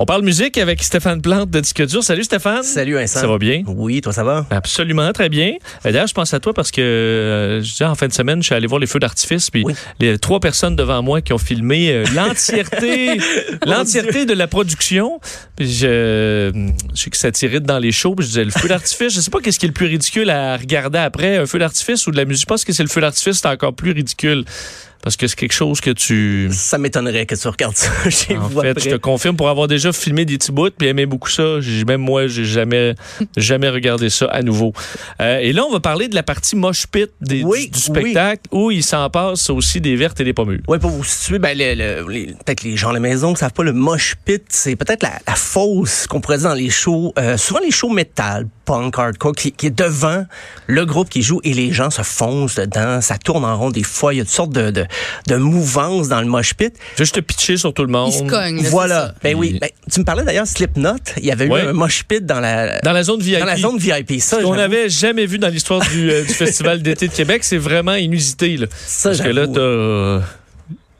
On parle musique avec Stéphane Plante de Disque Dur. Salut Stéphane. Salut Vincent. Ça va bien? Oui, toi ça va? Absolument, très bien. Euh, D'ailleurs, je pense à toi parce que euh, je disais, en fin de semaine, je suis allé voir les feux d'artifice, puis Oui. les trois personnes devant moi qui ont filmé euh, l'entièreté, l'entièreté de la production. Puis je, je sais que ça t'irrite dans les shows. Puis je disais, le feu d'artifice, je sais pas qu'est-ce qui est le plus ridicule à regarder après, un feu d'artifice ou de la musique. Je pense que c'est le feu d'artifice, c'est encore plus ridicule. Parce que c'est quelque chose que tu... Ça m'étonnerait que tu regardes ça chez En vous fait, après. je te confirme pour avoir déjà filmé des petits bouts puis aimé beaucoup ça. Même moi, j'ai jamais, jamais regardé ça à nouveau. Euh, et là, on va parler de la partie moche pit des- Oui, du, spectacle où il s'en passe aussi des vertes et des pommures. Oui, pour vous situer, ben, le- le- les- peut-être les gens à la maison qui savent pas, le mosh pit, c'est peut-être la, la fosse qu'on pourrait dire dans les shows, euh, souvent les shows métal, punk, hardcore, qui, qui est devant le groupe qui joue et les gens se foncent dedans, ça tourne en rond des fois, il y a toutes sortes de, de, de mouvances dans le mosh pit. Je vais juste te pitcher sur tout le monde. Il se cogne. là, c'est voilà. ça. Ben oui. Ben, tu me parlais d'ailleurs Slipknot, il y avait Ouais. eu un mosh pit dans la, Dans la zone VIP. dans la zone VIP. Ça, j'avoue. n'avait jamais vu dans l'histoire du, euh, du Festival d'été de Québec, c'est vraiment inusité. Là. Ça, Parce que là, t'as...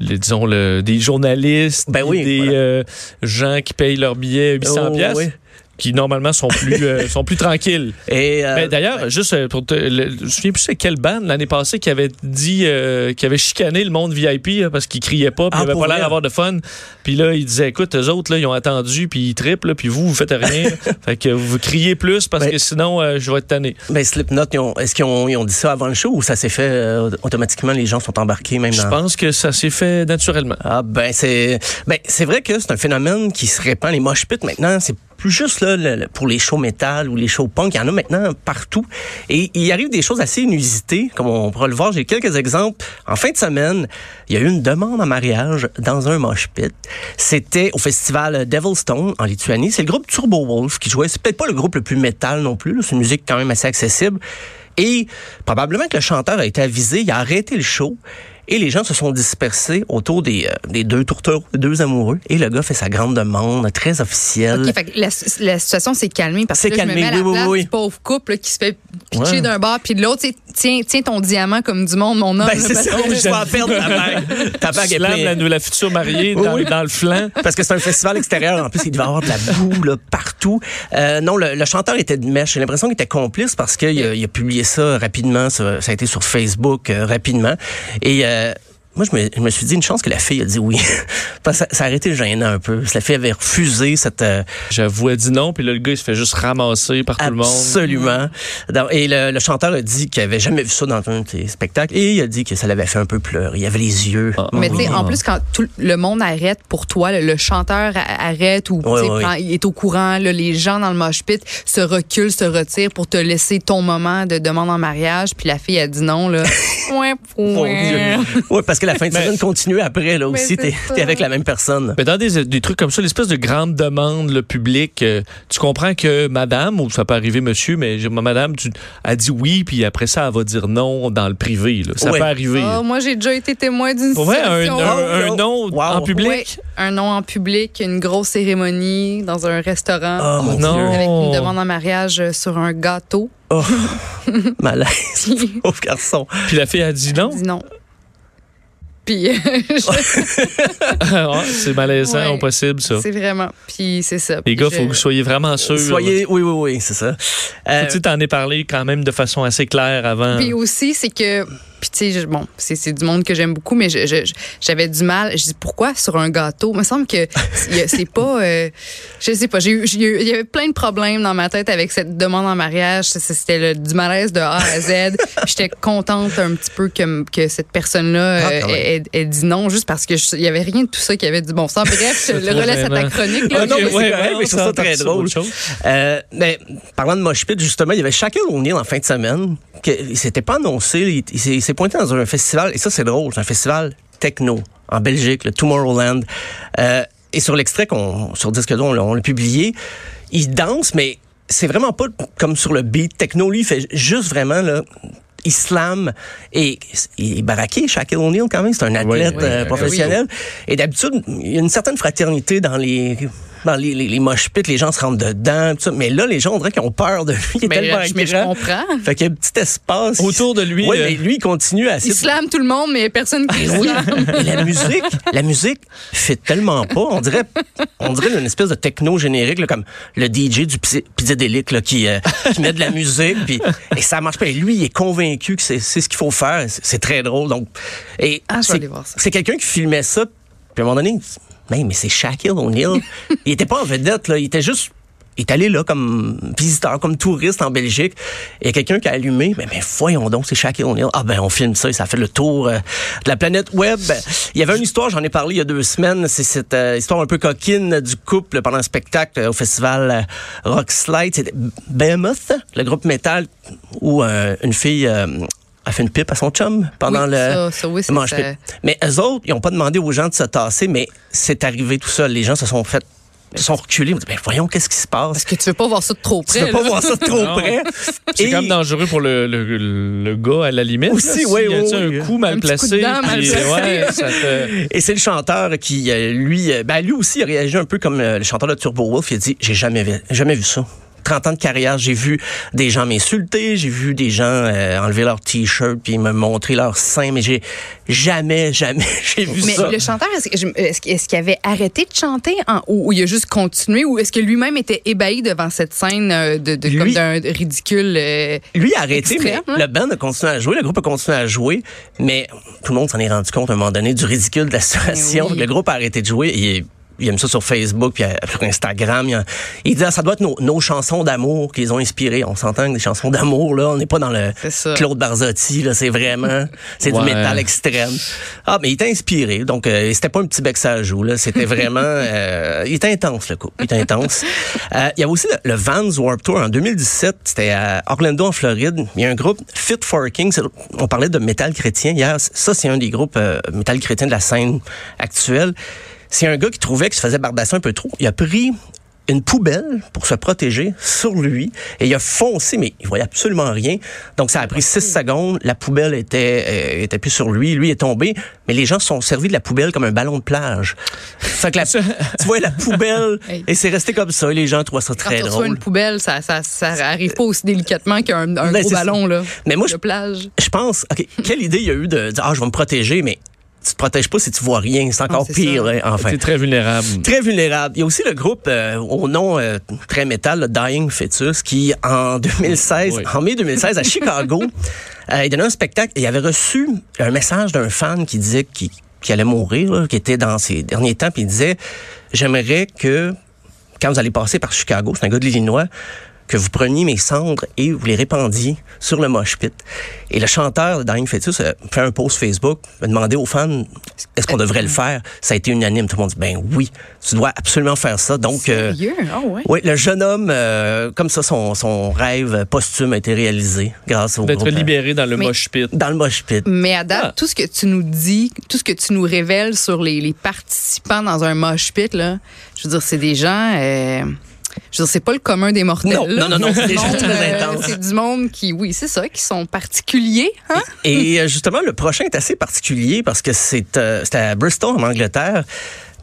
les, disons, le, des journalistes, Ben oui, des voilà. euh, gens qui payent leur billet 800 Oh, piastres, oui. Qui normalement sont plus, euh, sont plus tranquilles. Et, euh, D'ailleurs, juste euh, pour te, le- je me souviens plus c'est quelle bande l'année passée qui avait dit, euh, qui avait chicané le monde VIP là, parce qu'ils criaient pas, puis Ah, ils avaient pour pas l'air d'avoir de fun. Puis là, ils disaient, écoute, eux autres là, ils ont attendu, puis ils trippent, là, puis vous, vous faites rien. fait que vous criez plus parce que sinon, je vais être tanné. Ben, Slipknot, est-ce qu'ils ont, ils ont dit ça avant le show ou ça s'est fait automatiquement, les gens sont embarqués même Je dans... pense que ça s'est fait naturellement. Ah ben c'est ben c'est vrai que c'est un phénomène qui se répand les mosh pits maintenant, c'est plus juste là, pour les shows métal ou les shows punk, il y en a maintenant partout. Et il arrive des choses assez inusitées, comme on pourra le voir. J'ai quelques exemples. En fin de semaine, il y a eu une demande en mariage dans un mosh pit. C'était au festival Devilstone en Lituanie. C'est le groupe Turbo Wolf qui jouait. C'est peut-être pas le groupe le plus métal non plus. C'est une musique quand même assez accessible. Et probablement que le chanteur a été avisé, il a arrêté le show. Et les gens se sont dispersés autour des, euh, des deux tourtereaux, des deux amoureux. Et le gars fait sa grande demande, très officielle. OK, fait que la, la situation s'est calmée parce que C'est là, je me calmé, mets à la oui, oui, place oui. du pauvre couple là, qui se fait pitcher Ouais. d'un bord puis de l'autre. Tu sais, Tiens, tiens ton diamant comme du monde, mon homme. Ben, c'est ça, je vais en perdre ta bague. Ta bague est pleine. la, la future mariée dans, oui. dans le flanc. Parce que c'est un festival extérieur. En plus, il devait y avoir de la boue là, partout. Euh, non, le, le chanteur était de mèche. J'ai l'impression qu'il était complice parce qu'il a, il a publié ça rapidement. Ça, ça a été sur Facebook euh, rapidement. Et euh, moi, je me, je me suis dit une chance que la fille a dit oui. parce que ça, ça a été gênant un peu. La fille avait refusé cette... euh, J'avoue, elle dit non, puis là, le gars, il se fait juste ramasser par tout le monde. Absolument. Et le, le chanteur a dit qu'il avait jamais vu ça dans un de ses spectacles et il a dit que ça l'avait fait un peu pleurer. Il avait les yeux. Ah. Mais tu sais, Oui. en plus, quand tout le monde arrête pour toi, le, le chanteur arrête ou tu Ouais, sais, ouais. prend- il est au courant, là, les gens dans le mosh pit se reculent, se retirent pour te laisser ton moment de demande en mariage, puis la fille a dit non, là. ouais, ouais. Dieu. Ouais, parce que la fin de Mais- semaine continue après, là aussi. T'es t'es avec la même personne. Mais dans des, des trucs comme ça, l'espèce de grande demande le public, euh, tu comprends que madame, ou ça peut arriver monsieur, mais madame, tu a dit oui, puis après ça, elle va dire non dans le privé. là. Ça Ouais. peut arriver. Ah, moi, j'ai déjà été témoin d'une Pour vrai, un, situation. un- un non wow. en public? Ouais, un nom en public, une grosse cérémonie dans un restaurant. Oh, non. Dieu. Avec une demande en mariage euh, sur un gâteau. Oh, malaise. Pauvre garçon. Puis la fille a dit non? Dis non. Puis euh, je- c'est malaisant Ouais. au possible, ça. c'est vraiment. Puis c'est ça. Les gars, je- faut que vous soyez vraiment sûrs. Soyez, oui, oui, oui, c'est ça. Euh, Tu t'en es parlé quand même de façon assez claire avant? Puis aussi, c'est que. Puis, tu sais, bon, c'est c'est du monde que j'aime beaucoup, mais je- je- je- j'avais du mal. Je dis, pourquoi sur un gâteau? Il me semble que c'est pas. euh, je sais pas. j'ai eu- Il y avait plein de problèmes dans ma tête avec cette demande en mariage. C'était le- du malaise de A à Z. J'étais contente un petit peu que, que cette personne-là Ah, euh, même. ait, ait dit non, juste parce que il y avait rien de tout ça qui avait du bon sens. Bref, je le trop relaisse à ta chronique. là. Ah non, mais Ok, c'est ouais, correct, ouais, mais je trouve ça très drôle. chose. Euh, mais parlant de mosh pit, justement, il y avait Shaquille O'Neal en fin de semaine. Que, il s'était pas annoncé. Il, il s'est- pointé dans un festival, et ça, c'est drôle, c'est un festival techno en Belgique, le Tomorrowland. Euh, et sur l'extrait qu'on, sur Disque on l'a- publié, il danse, mais c'est vraiment pas comme sur le beat techno. Lui, il fait juste vraiment, là, il slam et il est baraqué, Shaquille O'Neal quand même, c'est un athlète oui, euh, oui. professionnel. Et d'habitude, il y a une certaine fraternité dans les dans les, les, les mosh pits, les gens se rentrent dedans, tout ça. Mais là, les gens, on dirait qu'ils ont peur de lui. Il est Mais, tellement là, je- mais je comprends. Fait qu'il y a un petit espace. Autour de lui, Oui, euh, mais lui, il continue à Il slame tout le monde, mais personne qui le oui, et la musique, la musique fait tellement pas. On dirait, on dirait une espèce de techno générique, là, comme le DJ du Pizz- Pizzadelic là, qui, euh, qui met de la musique, puis et ça marche pas. Et lui, il est convaincu que c'est c'est ce qu'il faut faire. C'est très drôle. Donc, et Ah, c'est quelqu'un qui filmait ça. Puis à un moment donné, il dit, mais, mais c'est Shaquille O'Neal. il était pas en vedette là, il était juste il est allé là comme visiteur, comme touriste en Belgique. Il y a quelqu'un qui a allumé. Mais, mais voyons donc, c'est Shaquille O'Neal. Ah ben, on filme ça et ça fait le tour euh, de la planète web. Il y avait une histoire, j'en ai parlé il y a deux semaines. C'est cette euh, histoire un peu coquine du couple pendant un spectacle euh, au festival Rock Slide. C'était Behemoth, le groupe métal, où euh, une fille... euh, a fait une pipe à son chum pendant Oui, le, ça, ça, oui, c'est le mosh ça. pit. Mais eux autres, ils n'ont pas demandé aux gens de se tasser, mais c'est arrivé tout seul. Les gens se sont fait se sont reculés. Ils ont dit, ben voyons, qu'est-ce qui se passe? Parce que tu veux pas voir ça de trop Tu près. veux pas là. voir ça de trop Non. près. C'est Et- quand même dangereux pour le, le, le gars à la limite. Aussi, là. oui, S'il y a oui, un oui. coup mal Un coup placé. dent mal puis, placé. ouais, ça te- Et c'est le chanteur qui, euh, lui, euh, ben, lui aussi a réagi un peu comme euh, le chanteur de Turbo Wolf. Il a dit, j'ai jamais vu, jamais vu ça. 30 ans de carrière, j'ai vu des gens m'insulter, j'ai vu des gens euh, enlever leur t-shirt puis me montrer leur sein, mais j'ai jamais, jamais, j'ai vu Mais ça. le chanteur, est-ce est-ce qu'il avait arrêté de chanter en- ou, ou il a juste continué ou est-ce que lui-même était ébahi devant cette scène euh, de, comme d'un ridicule euh, Lui a arrêté, Extrême, mais hein? le band a continué à jouer, le groupe a continué à jouer, mais tout le monde s'en est rendu compte à un moment donné du ridicule de la situation. Ben oui. Le groupe a arrêté de jouer. Il, il aime ça sur Facebook, puis euh, sur Instagram. Il, il dit, ah, ça doit être nos, nos chansons d'amour qui les ont inspirées. On s'entend que des chansons d'amour, là, on n'est pas dans le. Claude Barzotti, là, c'est vraiment, c'est Ouais. du métal extrême. Ah, mais il était inspiré, donc euh, c'était pas un petit bec ça joue, là, c'était vraiment, euh, il était intense le coup, il était intense. Euh, il y avait aussi le, le Vans Warp Tour en 2017, c'était à Orlando en Floride. Il y a un groupe Fit for a King, c'est- on parlait de métal chrétien hier, ça c'est un des groupes euh, métal chrétien de la scène actuelle. C'est un gars qui trouvait qu'il se faisait barbasser un peu trop. Il a pris une poubelle pour se protéger sur lui et il a foncé mais il voyait absolument rien. Donc ça a pris six secondes. La poubelle était euh, était plus sur lui. Lui est tombé. Mais les gens se sont servis de la poubelle comme un ballon de plage. Fait que la, tu vois la poubelle et c'est resté comme ça. Les gens trouvaient ça très drôle. une poubelle, ça, ça, ça arrive pas aussi délicatement qu'un un Ben, gros ballon là, Mais moi, de je- plage. je pense ok quelle idée il y a eu de dire ah je vais me protéger mais tu te protèges pas si tu vois rien c'est encore Ah, c'est pire hein, enfin T'es très vulnérable. Très vulnérable. Il y a aussi le groupe euh, au nom euh, très métal, le Dying Fetus, qui en 2016, Oui. en mai 2016 à Chicago, euh, il donnait un spectacle et il avait reçu un message d'un fan qui disait qu'il allait mourir, là, qui était dans ses derniers temps, puis il disait j'aimerais que quand vous allez passer par Chicago, c'est un gars de l'Illinois, que vous preniez mes cendres et vous les répandiez sur le mosh pit. Et le chanteur de Dying Fetus a fait un post Facebook, a demandé aux fans est-ce qu'on devrait le faire? Ça a été unanime. Tout le monde dit ben oui, tu dois absolument faire ça. Donc, euh, Sérieux? Ah ouais? oui, le jeune homme, euh, comme ça, son, son rêve posthume a été réalisé grâce au D'être euh, libéré dans le Mais- mosh pit. dans le mosh pit. Mais à date, Ah. tout ce que tu nous dis, tout ce que tu nous révèles sur les, les participants dans un mosh pit, là, je veux dire, c'est des gens. euh, je veux dire, c'est pas le commun des mortels. Non, non, non, non, c'est des gens monde, très euh, intenses. C'est du monde qui, oui, c'est ça, qui sont particuliers. Hein? Et euh, justement, le prochain est assez particulier parce que c'est euh, c'est à Bristol, en Angleterre,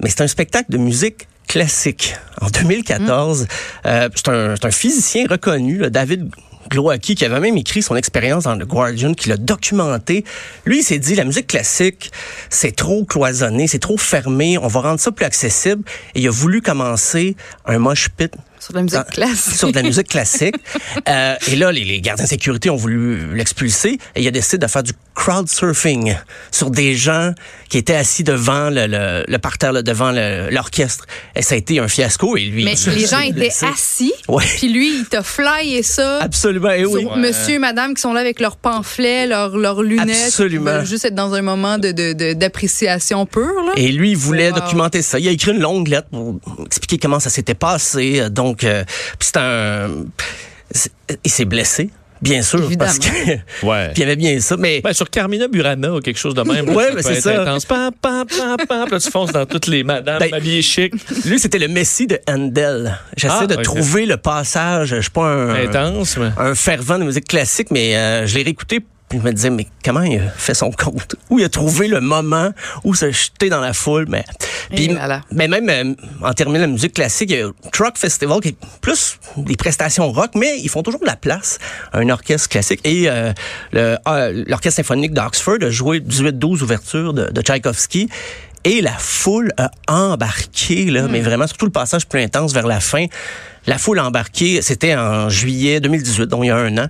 mais c'est un spectacle de musique classique. En 2014, euh, c'est un, un physicien reconnu, là, David Glowacki, qui avait même écrit son expérience dans le Guardian, qui l'a documenté. Lui, il s'est dit, la musique classique, c'est trop cloisonné, c'est trop fermé, on va rendre ça plus accessible. Et il a voulu commencer un mosh pit Sur de la musique dans- classique. Sur de la musique classique. Euh, et là, les, les gardiens de sécurité ont voulu l'expulser et il a décidé de faire du crowd surfing sur des gens qui étaient assis devant le, le, le parterre, là, devant l'orchestre. Et ça a été un fiasco et lui. Mais les gens étaient blessé. assis, Ouais. puis lui, il t'a flyé ça. Absolument, et oui. sur monsieur et madame qui sont là avec leurs pamphlets, leurs, leurs lunettes. Absolument. Juste être dans un moment de, de, de- d'appréciation pure. Là. Et lui, il voulait Wow. documenter ça. Il a écrit une longue lettre pour expliquer comment ça s'était passé. Donc, euh, puis c'est un... Il s'est blessé, bien sûr, Évidemment. parce que... Ouais. Puis il aimait bien ça, mais... Ben, sur Carmina Burana ou quelque chose de même. Ouais, ça mais peut c'est être ça. intense. Pam, pam, pam, pam. Là, tu fonces dans toutes les madames Ben, habillées chic. Lui, c'était le Messie de Handel. J'essaie Ah, de trouver le passage. Je suis pas un, Intense, mais. un fervent de musique classique, mais euh, je l'ai réécouté Puis je me disais, mais comment il a fait son compte? Où il a trouvé le moment où se jeter dans la foule? Mais, puis, Et voilà. mais même euh, en terminant la musique classique, il y a Truck Festival qui est plus des prestations rock, mais ils font toujours de la place à un orchestre classique. Et euh, euh, l'Orchestre symphonique d'Oxford a joué 18-12 ouvertures de, de Tchaïkovski. Et la foule a embarqué, là, mais vraiment, surtout le passage plus intense vers la fin. La foule a embarqué, c'était en juillet 2018, donc il y a un an.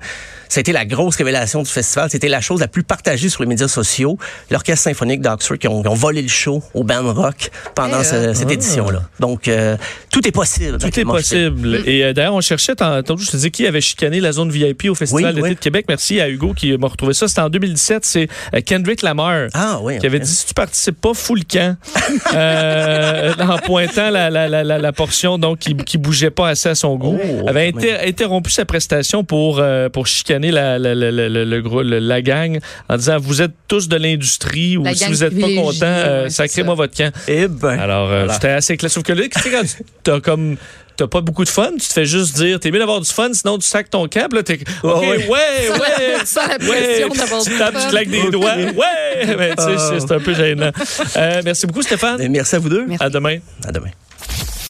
Ça a été la grosse révélation du festival. C'était la chose la plus partagée sur les médias sociaux. L'Orchestre symphonique d'Oxford qui ont, qui ont volé le show au band rock pendant Eh, ce- euh. cette édition-là. Donc, euh, tout est possible. Tout est possible. Et euh, d'ailleurs, on cherchait tantôt, je te disais qui avait chicané la zone VIP au Festival Oui, d'été oui. de Québec. Merci à Hugo qui m'a retrouvé ça. C'était en 2017. C'est Kendrick Lamar. Ah oui. qui avait dit si tu participes pas, fous le camp euh, en pointant la, la, la, la, la portion donc qui, qui bougeait pas assez à son goût. Oh, avait quand inter- interrompu sa prestation pour euh, pour chicaner la, la, la, la, la- le gros- le- la gang en disant vous êtes tous de l'industrie ou si vous êtes pas content, euh, sacrez-moi votre camp. Eh ben. Alors euh, Voilà. c'était assez clair. Sauf que là, tu sais, quand tu- t'as comme T'as pas beaucoup de fun, tu te fais juste dire, t'es mieux d'avoir du fun, sinon tu sacs ton câble, là, t'es, OK, ouais. ouais, ouais, la Ouais, d'avoir tu du claques des doigts. Ouais! Mais tu sais, c'est- c'est un peu gênant. Euh, merci beaucoup, Stéphane. Eh, Merci à vous deux. Merci. À demain. À demain.